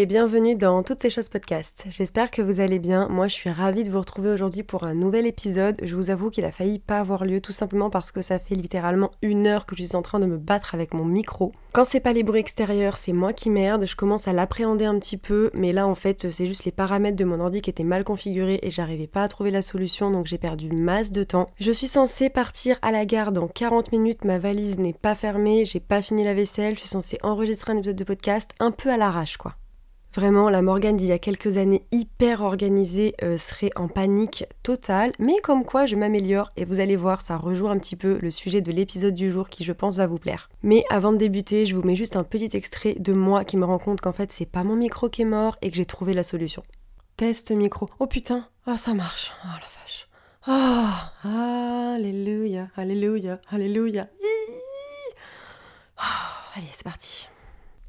Et bienvenue dans Toutes ces choses podcast. J'espère que vous allez bien. Moi, je suis ravie de vous retrouver aujourd'hui pour un nouvel épisode. Je vous avoue qu'il a failli pas avoir lieu tout simplement parce que ça fait littéralement une heure que je suis en train de me battre avec mon micro. Quand c'est pas les bruits extérieurs, c'est moi qui merde. Je commence à l'appréhender un petit peu, mais là en fait, c'est juste les paramètres de mon ordi qui étaient mal configurés et j'arrivais pas à trouver la solution donc j'ai perdu masse de temps. Je suis censée partir à la gare dans 40 minutes, ma valise n'est pas fermée, j'ai pas fini la vaisselle, je suis censée enregistrer un épisode de podcast un peu à l'arrache quoi. Vraiment, la Morgane d'il y a quelques années hyper organisée euh, serait en panique totale, mais comme quoi je m'améliore et vous allez voir, ça rejoint un petit peu le sujet de l'épisode du jour qui je pense va vous plaire. Mais avant de débuter, je vous mets juste un petit extrait de moi qui me rend compte qu'en fait c'est pas mon micro qui est mort et que j'ai trouvé la solution. Test micro. Oh putain, oh ça marche. Oh la vache. Oh, alléluia, alléluia, alléluia. Allez, c'est parti.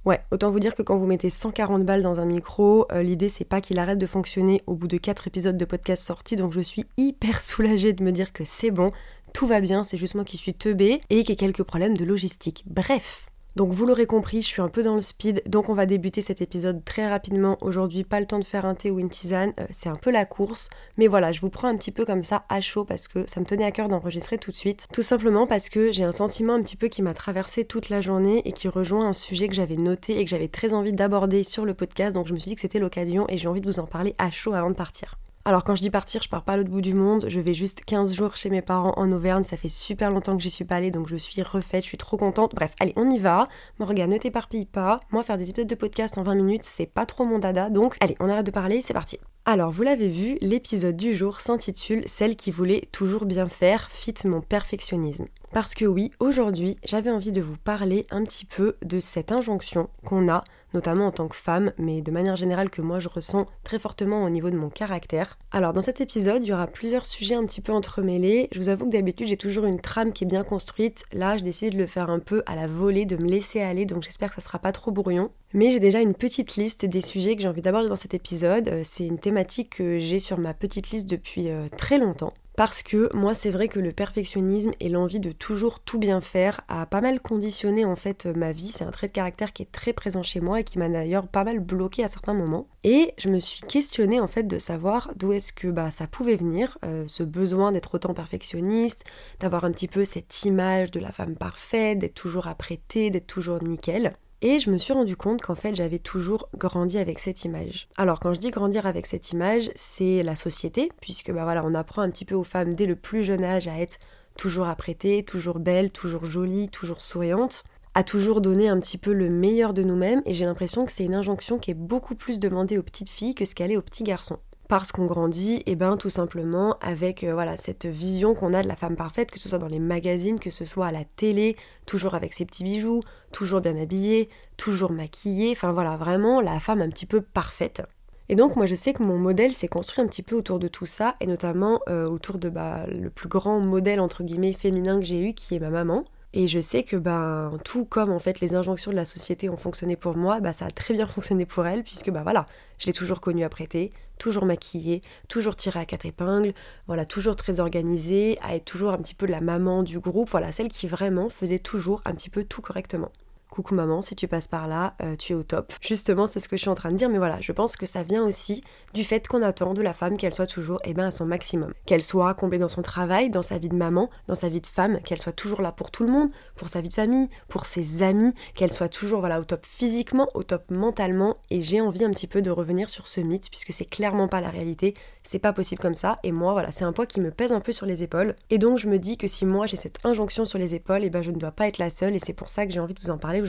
Ouais, autant vous dire que quand vous mettez 140 balles dans un micro, euh, l'idée c'est pas qu'il arrête de fonctionner au bout de 4 épisodes de podcast sortis, donc je suis hyper soulagée de me dire que c'est bon, tout va bien, c'est juste moi qui suis teubée et qu'il y a quelques problèmes de logistique. Bref, donc vous l'aurez compris, je suis un peu dans le speed, donc on va débuter cet épisode très rapidement. Aujourd'hui, pas le temps de faire un thé ou une tisane, euh, c'est un peu la course. Mais voilà, je vous prends un petit peu comme ça à chaud parce que ça me tenait à cœur d'enregistrer tout de suite. Tout simplement parce que j'ai un sentiment un petit peu qui m'a traversé toute la journée et qui rejoint un sujet que j'avais noté et que j'avais très envie d'aborder sur le podcast. Donc je me suis dit que c'était l'occasion et j'ai envie de vous en parler à chaud avant de partir. Alors quand je dis partir, je pars pas à l'autre bout du monde, je vais juste 15 jours chez mes parents en Auvergne, ça fait super longtemps que j'y suis pas allée, donc je suis refaite, je suis trop contente. Bref, allez, on y va. Morgane, ne t'éparpille pas. Moi, faire des épisodes de podcast en 20 minutes, c'est pas trop mon dada, donc allez, on arrête de parler, c'est parti. Alors, vous l'avez vu, l'épisode du jour s'intitule Celle qui voulait toujours bien faire, fit mon perfectionnisme. Parce que oui, aujourd'hui, j'avais envie de vous parler un petit peu de cette injonction qu'on a notamment en tant que femme, mais de manière générale que moi je ressens très fortement au niveau de mon caractère. Alors dans cet épisode, il y aura plusieurs sujets un petit peu entremêlés. Je vous avoue que d'habitude j'ai toujours une trame qui est bien construite. Là, je décide de le faire un peu à la volée, de me laisser aller, donc j'espère que ça sera pas trop brouillon. Mais j'ai déjà une petite liste des sujets que j'ai envie d'aborder dans cet épisode. Euh, C'est une thématique que j'ai sur ma petite liste depuis euh, très longtemps. Parce que moi c'est vrai que le perfectionnisme et l'envie de toujours tout bien faire a pas mal conditionné en fait ma vie. C'est un trait de caractère qui est très présent chez moi et qui m'a d'ailleurs pas mal bloqué à certains moments. Et je me suis questionnée en fait de savoir d'où est-ce que bah, ça pouvait venir, euh, ce besoin d'être autant perfectionniste, d'avoir un petit peu cette image de la femme parfaite, d'être toujours apprêtée, d'être toujours nickel. Et je me suis rendu compte qu'en fait j'avais toujours grandi avec cette image. Alors quand je dis grandir avec cette image, c'est la société, puisque bah voilà, on apprend un petit peu aux femmes dès le plus jeune âge à être toujours apprêtée, toujours belle, toujours jolie, toujours souriante, à toujours donner un petit peu le meilleur de nous-mêmes, et j'ai l'impression que c'est une injonction qui est beaucoup plus demandée aux petites filles que ce qu'elle est aux petits garçons parce qu'on grandit, et ben tout simplement avec euh, voilà cette vision qu'on a de la femme parfaite, que ce soit dans les magazines, que ce soit à la télé, toujours avec ses petits bijoux, toujours bien habillée, toujours maquillée, enfin voilà vraiment la femme un petit peu parfaite. Et donc moi je sais que mon modèle s'est construit un petit peu autour de tout ça, et notamment euh, autour de bah, le plus grand modèle entre guillemets féminin que j'ai eu, qui est ma maman. Et je sais que ben tout comme en fait les injonctions de la société ont fonctionné pour moi, bah ça a très bien fonctionné pour elle puisque bah voilà, je l'ai toujours connue apprêtée, toujours maquillée, toujours tirée à quatre épingles, voilà, toujours très organisée, à être toujours un petit peu la maman du groupe, voilà, celle qui vraiment faisait toujours un petit peu tout correctement. Coucou maman, si tu passes par là, euh, tu es au top. Justement, c'est ce que je suis en train de dire, mais voilà, je pense que ça vient aussi du fait qu'on attend de la femme qu'elle soit toujours eh ben, à son maximum. Qu'elle soit comblée dans son travail, dans sa vie de maman, dans sa vie de femme, qu'elle soit toujours là pour tout le monde, pour sa vie de famille, pour ses amis, qu'elle soit toujours voilà, au top physiquement, au top mentalement, et j'ai envie un petit peu de revenir sur ce mythe, puisque c'est clairement pas la réalité, c'est pas possible comme ça, et moi voilà, c'est un poids qui me pèse un peu sur les épaules, et donc je me dis que si moi j'ai cette injonction sur les épaules, eh ben je ne dois pas être la seule, et c'est pour ça que j'ai envie de vous en parler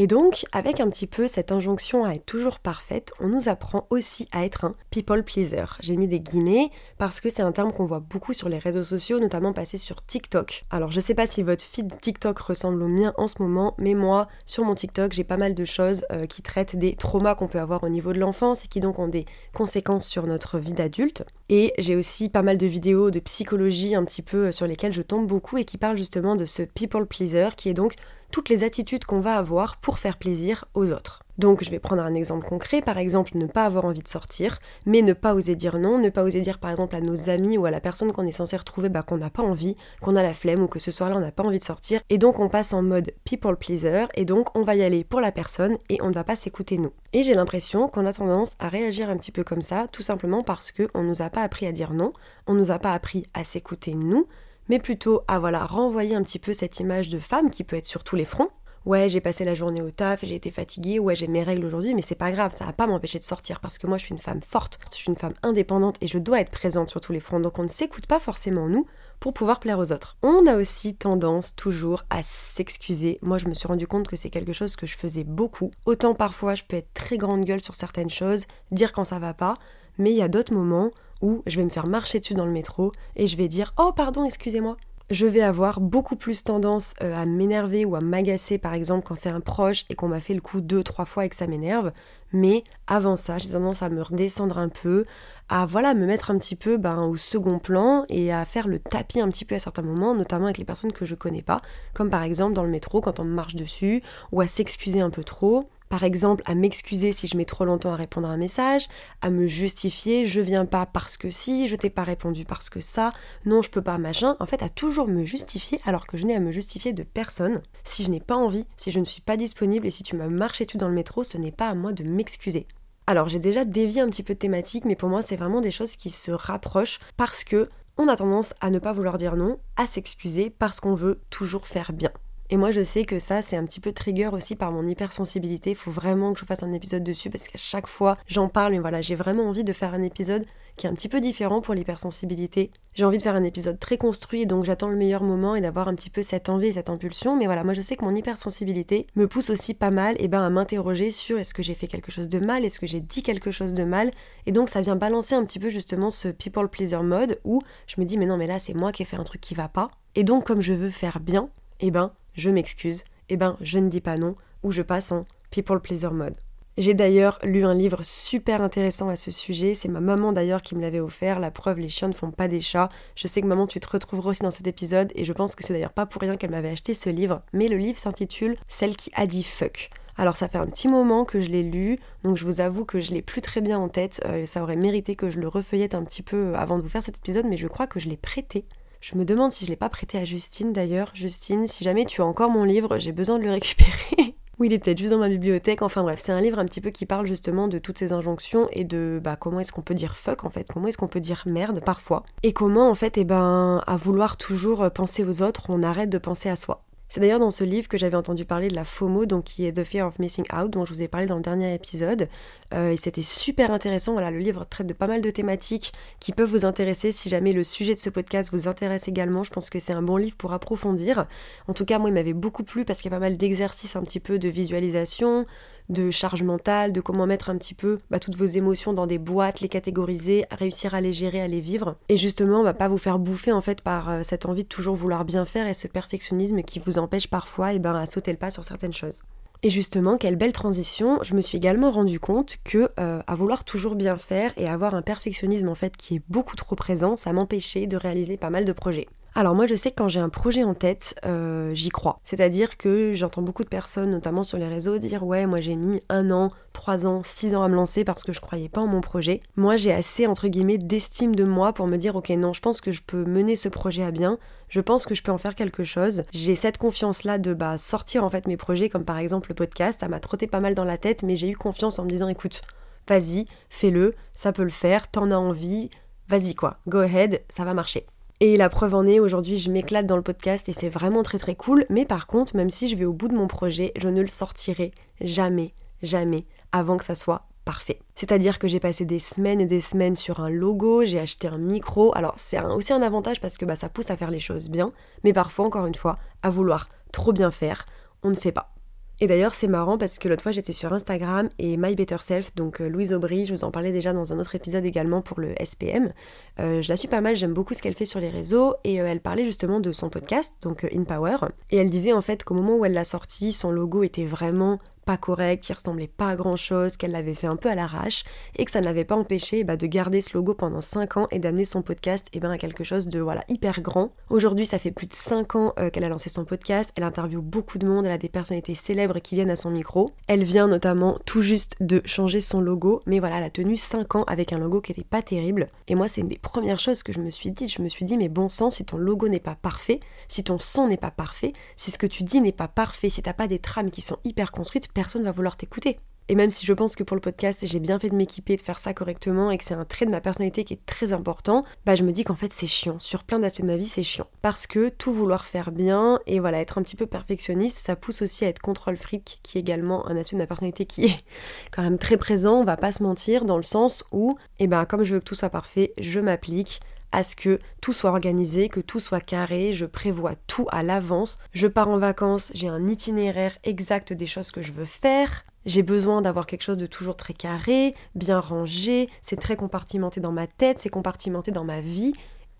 Et donc, avec un petit peu cette injonction à être toujours parfaite, on nous apprend aussi à être un people pleaser. J'ai mis des guillemets parce que c'est un terme qu'on voit beaucoup sur les réseaux sociaux, notamment passé sur TikTok. Alors, je sais pas si votre feed TikTok ressemble au mien en ce moment, mais moi, sur mon TikTok, j'ai pas mal de choses euh, qui traitent des traumas qu'on peut avoir au niveau de l'enfance et qui donc ont des conséquences sur notre vie d'adulte. Et j'ai aussi pas mal de vidéos de psychologie un petit peu euh, sur lesquelles je tombe beaucoup et qui parlent justement de ce people pleaser qui est donc toutes les attitudes qu'on va avoir pour faire plaisir aux autres. Donc je vais prendre un exemple concret, par exemple ne pas avoir envie de sortir, mais ne pas oser dire non, ne pas oser dire par exemple à nos amis ou à la personne qu'on est censé retrouver bah, qu'on n'a pas envie, qu'on a la flemme ou que ce soir-là on n'a pas envie de sortir, et donc on passe en mode people pleaser, et donc on va y aller pour la personne et on ne va pas s'écouter nous. Et j'ai l'impression qu'on a tendance à réagir un petit peu comme ça, tout simplement parce qu'on ne nous a pas appris à dire non, on nous a pas appris à s'écouter nous, mais plutôt à voilà renvoyer un petit peu cette image de femme qui peut être sur tous les fronts, ouais, j'ai passé la journée au taf, j'ai été fatiguée, ouais, j'ai mes règles aujourd'hui, mais c'est pas grave, ça va pas m'empêcher de sortir parce que moi je suis une femme forte, je suis une femme indépendante et je dois être présente sur tous les fronts. Donc on ne s'écoute pas forcément nous pour pouvoir plaire aux autres. On a aussi tendance toujours à s'excuser. Moi, je me suis rendu compte que c'est quelque chose que je faisais beaucoup. Autant parfois, je peux être très grande gueule sur certaines choses, dire quand ça va pas, mais il y a d'autres moments où je vais me faire marcher dessus dans le métro et je vais dire "Oh pardon, excusez-moi." je vais avoir beaucoup plus tendance euh, à m'énerver ou à m'agacer par exemple quand c'est un proche et qu'on m'a fait le coup deux, trois fois et que ça m'énerve. Mais avant ça, j'ai tendance à me redescendre un peu, à voilà, me mettre un petit peu ben, au second plan et à faire le tapis un petit peu à certains moments, notamment avec les personnes que je connais pas, comme par exemple dans le métro quand on me marche dessus, ou à s'excuser un peu trop par exemple à m'excuser si je mets trop longtemps à répondre à un message, à me justifier, je viens pas parce que si, je t'ai pas répondu parce que ça, non je peux pas machin, en fait à toujours me justifier alors que je n'ai à me justifier de personne. Si je n'ai pas envie, si je ne suis pas disponible et si tu m'as marché dessus dans le métro, ce n'est pas à moi de m'excuser. Alors j'ai déjà dévié un petit peu de thématique, mais pour moi c'est vraiment des choses qui se rapprochent parce que on a tendance à ne pas vouloir dire non, à s'excuser parce qu'on veut toujours faire bien. Et moi, je sais que ça, c'est un petit peu trigger aussi par mon hypersensibilité. Il faut vraiment que je fasse un épisode dessus parce qu'à chaque fois, j'en parle. Mais voilà, j'ai vraiment envie de faire un épisode qui est un petit peu différent pour l'hypersensibilité. J'ai envie de faire un épisode très construit, donc j'attends le meilleur moment et d'avoir un petit peu cette envie et cette impulsion. Mais voilà, moi, je sais que mon hypersensibilité me pousse aussi pas mal et eh ben, à m'interroger sur est-ce que j'ai fait quelque chose de mal, est-ce que j'ai dit quelque chose de mal. Et donc, ça vient balancer un petit peu justement ce people pleaser mode où je me dis, mais non, mais là, c'est moi qui ai fait un truc qui va pas. Et donc, comme je veux faire bien, eh ben, je m'excuse, eh ben, je ne dis pas non, ou je passe en people pleaser mode. J'ai d'ailleurs lu un livre super intéressant à ce sujet, c'est ma maman d'ailleurs qui me l'avait offert, la preuve les chiens ne font pas des chats. Je sais que maman tu te retrouveras aussi dans cet épisode et je pense que c'est d'ailleurs pas pour rien qu'elle m'avait acheté ce livre, mais le livre s'intitule Celle qui a dit fuck. Alors ça fait un petit moment que je l'ai lu, donc je vous avoue que je l'ai plus très bien en tête, euh, ça aurait mérité que je le refeuillette un petit peu avant de vous faire cet épisode, mais je crois que je l'ai prêté je me demande si je l'ai pas prêté à Justine d'ailleurs. Justine, si jamais tu as encore mon livre, j'ai besoin de le récupérer. oui, il est peut-être juste dans ma bibliothèque. Enfin bref, c'est un livre un petit peu qui parle justement de toutes ces injonctions et de bah, comment est-ce qu'on peut dire fuck en fait, comment est-ce qu'on peut dire merde parfois. Et comment en fait, eh ben, à vouloir toujours penser aux autres, on arrête de penser à soi. C'est d'ailleurs dans ce livre que j'avais entendu parler de la FOMO, donc qui est The Fear of Missing Out, dont je vous ai parlé dans le dernier épisode. Euh, et c'était super intéressant. Voilà, le livre traite de pas mal de thématiques qui peuvent vous intéresser si jamais le sujet de ce podcast vous intéresse également. Je pense que c'est un bon livre pour approfondir. En tout cas, moi, il m'avait beaucoup plu parce qu'il y a pas mal d'exercices un petit peu de visualisation, de charge mentale, de comment mettre un petit peu bah, toutes vos émotions dans des boîtes, les catégoriser, réussir à les gérer, à les vivre. Et justement, bah, pas vous faire bouffer en fait par euh, cette envie de toujours vouloir bien faire et ce perfectionnisme qui vous empêche parfois et eh ben, à sauter le pas sur certaines choses. Et justement, quelle belle transition, je me suis également rendu compte que euh, à vouloir toujours bien faire et avoir un perfectionnisme en fait qui est beaucoup trop présent, ça m'empêchait de réaliser pas mal de projets. Alors moi je sais que quand j'ai un projet en tête, euh, j'y crois. C'est-à-dire que j'entends beaucoup de personnes, notamment sur les réseaux, dire ouais moi j'ai mis un an, trois ans, six ans à me lancer parce que je croyais pas en mon projet. Moi j'ai assez entre guillemets d'estime de moi pour me dire ok non je pense que je peux mener ce projet à bien, je pense que je peux en faire quelque chose. J'ai cette confiance là de bah, sortir en fait mes projets comme par exemple le podcast, ça m'a trotté pas mal dans la tête mais j'ai eu confiance en me disant écoute vas-y fais-le, ça peut le faire, t'en as envie, vas-y quoi, go ahead, ça va marcher. Et la preuve en est, aujourd'hui je m'éclate dans le podcast et c'est vraiment très très cool. Mais par contre, même si je vais au bout de mon projet, je ne le sortirai jamais, jamais avant que ça soit parfait. C'est-à-dire que j'ai passé des semaines et des semaines sur un logo, j'ai acheté un micro. Alors c'est aussi un avantage parce que bah, ça pousse à faire les choses bien. Mais parfois, encore une fois, à vouloir trop bien faire, on ne fait pas. Et d'ailleurs, c'est marrant parce que l'autre fois, j'étais sur Instagram et My Better Self, donc euh, Louise Aubry, je vous en parlais déjà dans un autre épisode également pour le SPM. Euh, je la suis pas mal, j'aime beaucoup ce qu'elle fait sur les réseaux et euh, elle parlait justement de son podcast, donc In Power. Et elle disait en fait qu'au moment où elle l'a sorti, son logo était vraiment pas correct, qui ressemblait pas à grand chose, qu'elle l'avait fait un peu à l'arrache et que ça ne l'avait pas empêché bah, de garder ce logo pendant 5 ans et d'amener son podcast et eh ben, à quelque chose de voilà hyper grand. Aujourd'hui, ça fait plus de 5 ans euh, qu'elle a lancé son podcast, elle interviewe beaucoup de monde, elle a des personnalités célèbres qui viennent à son micro. Elle vient notamment tout juste de changer son logo, mais voilà, elle a tenu 5 ans avec un logo qui était pas terrible. Et moi, c'est une des premières choses que je me suis dit. Je me suis dit, mais bon sang, si ton logo n'est pas parfait, si ton son n'est pas parfait, si ce que tu dis n'est pas parfait, si t'as pas des trames qui sont hyper construites, personne va vouloir t'écouter. Et même si je pense que pour le podcast, j'ai bien fait de m'équiper, de faire ça correctement et que c'est un trait de ma personnalité qui est très important, bah je me dis qu'en fait c'est chiant. Sur plein d'aspects de ma vie, c'est chiant. Parce que tout vouloir faire bien et voilà, être un petit peu perfectionniste, ça pousse aussi à être contrôle fric, qui est également un aspect de ma personnalité qui est quand même très présent, on va pas se mentir, dans le sens où, et eh ben comme je veux que tout soit parfait, je m'applique à ce que tout soit organisé, que tout soit carré, je prévois tout à l'avance, je pars en vacances, j'ai un itinéraire exact des choses que je veux faire, j'ai besoin d'avoir quelque chose de toujours très carré, bien rangé, c'est très compartimenté dans ma tête, c'est compartimenté dans ma vie.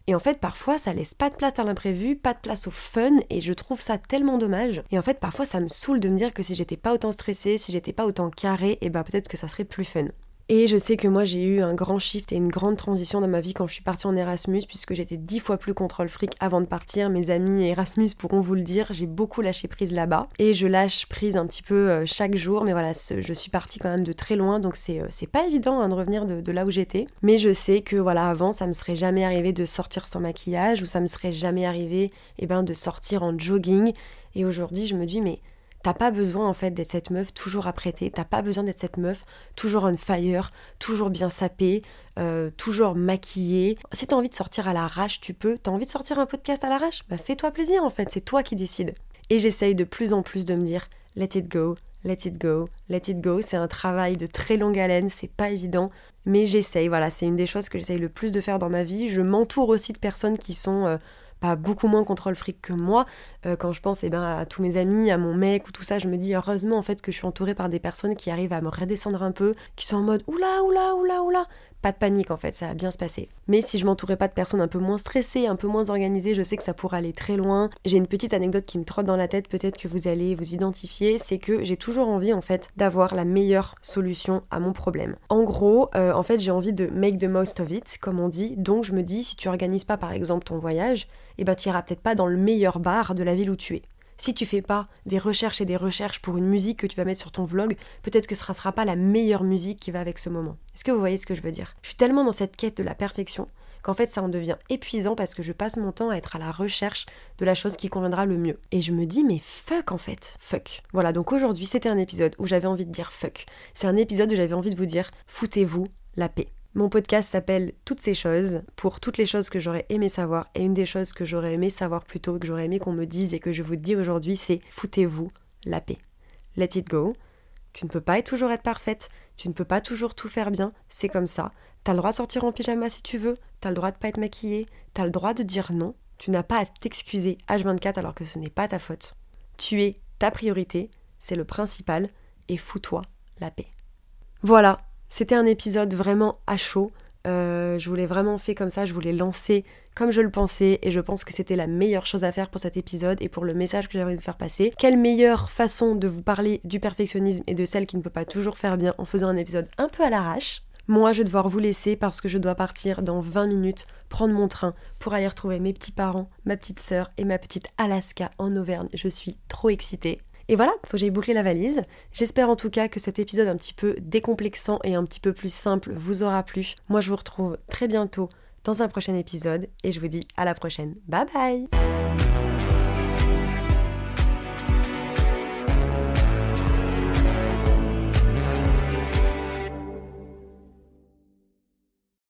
Et en fait, parfois, ça laisse pas de place à l'imprévu, pas de place au fun, et je trouve ça tellement dommage. Et en fait, parfois, ça me saoule de me dire que si j'étais pas autant stressée, si j'étais pas autant carré, et eh ben peut-être que ça serait plus fun. Et je sais que moi j'ai eu un grand shift et une grande transition dans ma vie quand je suis partie en Erasmus, puisque j'étais dix fois plus contrôle fric avant de partir. Mes amis Erasmus pourront vous le dire, j'ai beaucoup lâché prise là-bas. Et je lâche prise un petit peu euh, chaque jour, mais voilà, je suis partie quand même de très loin, donc c'est euh, pas évident hein, de revenir de, là où j'étais. Mais je sais que voilà, avant ça me serait jamais arrivé de sortir sans maquillage, ou ça me serait jamais arrivé eh ben, de sortir en jogging. Et aujourd'hui je me dis, mais T'as pas besoin en fait d'être cette meuf toujours apprêtée, t'as pas besoin d'être cette meuf toujours on fire, toujours bien sapée, euh, toujours maquillée. Si t'as envie de sortir à l'arrache, tu peux. T'as envie de sortir un podcast à l'arrache? Bah fais-toi plaisir en fait, c'est toi qui décides. Et j'essaye de plus en plus de me dire let it go, let it go, let it go. C'est un travail de très longue haleine, c'est pas évident, mais j'essaye. Voilà, c'est une des choses que j'essaye le plus de faire dans ma vie. Je m'entoure aussi de personnes qui sont euh, pas beaucoup moins contrôle fric que moi. Euh, quand je pense eh ben, à tous mes amis, à mon mec ou tout ça, je me dis heureusement en fait que je suis entourée par des personnes qui arrivent à me redescendre un peu, qui sont en mode oula, oula, oula, oula. Pas de panique en fait, ça va bien se passer. Mais si je m'entourais pas de personnes un peu moins stressées, un peu moins organisées, je sais que ça pourrait aller très loin. J'ai une petite anecdote qui me trotte dans la tête, peut-être que vous allez vous identifier, c'est que j'ai toujours envie en fait d'avoir la meilleure solution à mon problème. En gros, euh, en fait j'ai envie de make the most of it, comme on dit, donc je me dis si tu organises pas par exemple ton voyage, et eh ben tu iras peut-être pas dans le meilleur bar de la ville où tu es. Si tu fais pas des recherches et des recherches pour une musique que tu vas mettre sur ton vlog, peut-être que ce ne sera pas la meilleure musique qui va avec ce moment. Est-ce que vous voyez ce que je veux dire? Je suis tellement dans cette quête de la perfection qu'en fait ça en devient épuisant parce que je passe mon temps à être à la recherche de la chose qui conviendra le mieux. Et je me dis mais fuck en fait, fuck. Voilà, donc aujourd'hui c'était un épisode où j'avais envie de dire fuck. C'est un épisode où j'avais envie de vous dire foutez-vous la paix. Mon podcast s'appelle Toutes ces choses pour toutes les choses que j'aurais aimé savoir. Et une des choses que j'aurais aimé savoir plus tôt, que j'aurais aimé qu'on me dise et que je vous dis aujourd'hui, c'est foutez-vous la paix. Let it go. Tu ne peux pas toujours être parfaite, tu ne peux pas toujours tout faire bien, c'est comme ça. T'as le droit de sortir en pyjama si tu veux, t'as le droit de pas être maquillée, t'as le droit de dire non, tu n'as pas à t'excuser H24 alors que ce n'est pas ta faute. Tu es ta priorité, c'est le principal, et fous-toi la paix. Voilà, c'était un épisode vraiment à chaud. Euh, je voulais vraiment fait comme ça, je voulais lancer comme je le pensais et je pense que c'était la meilleure chose à faire pour cet épisode et pour le message que j'avais de faire passer. Quelle meilleure façon de vous parler du perfectionnisme et de celle qui ne peut pas toujours faire bien en faisant un épisode un peu à l'arrache? Moi, je vais devoir vous laisser parce que je dois partir dans 20 minutes, prendre mon train pour aller retrouver mes petits parents, ma petite sœur et ma petite Alaska en Auvergne. Je suis trop excitée. Et voilà, faut que j'aille boucler la valise. J'espère en tout cas que cet épisode un petit peu décomplexant et un petit peu plus simple vous aura plu. Moi je vous retrouve très bientôt dans un prochain épisode et je vous dis à la prochaine. Bye bye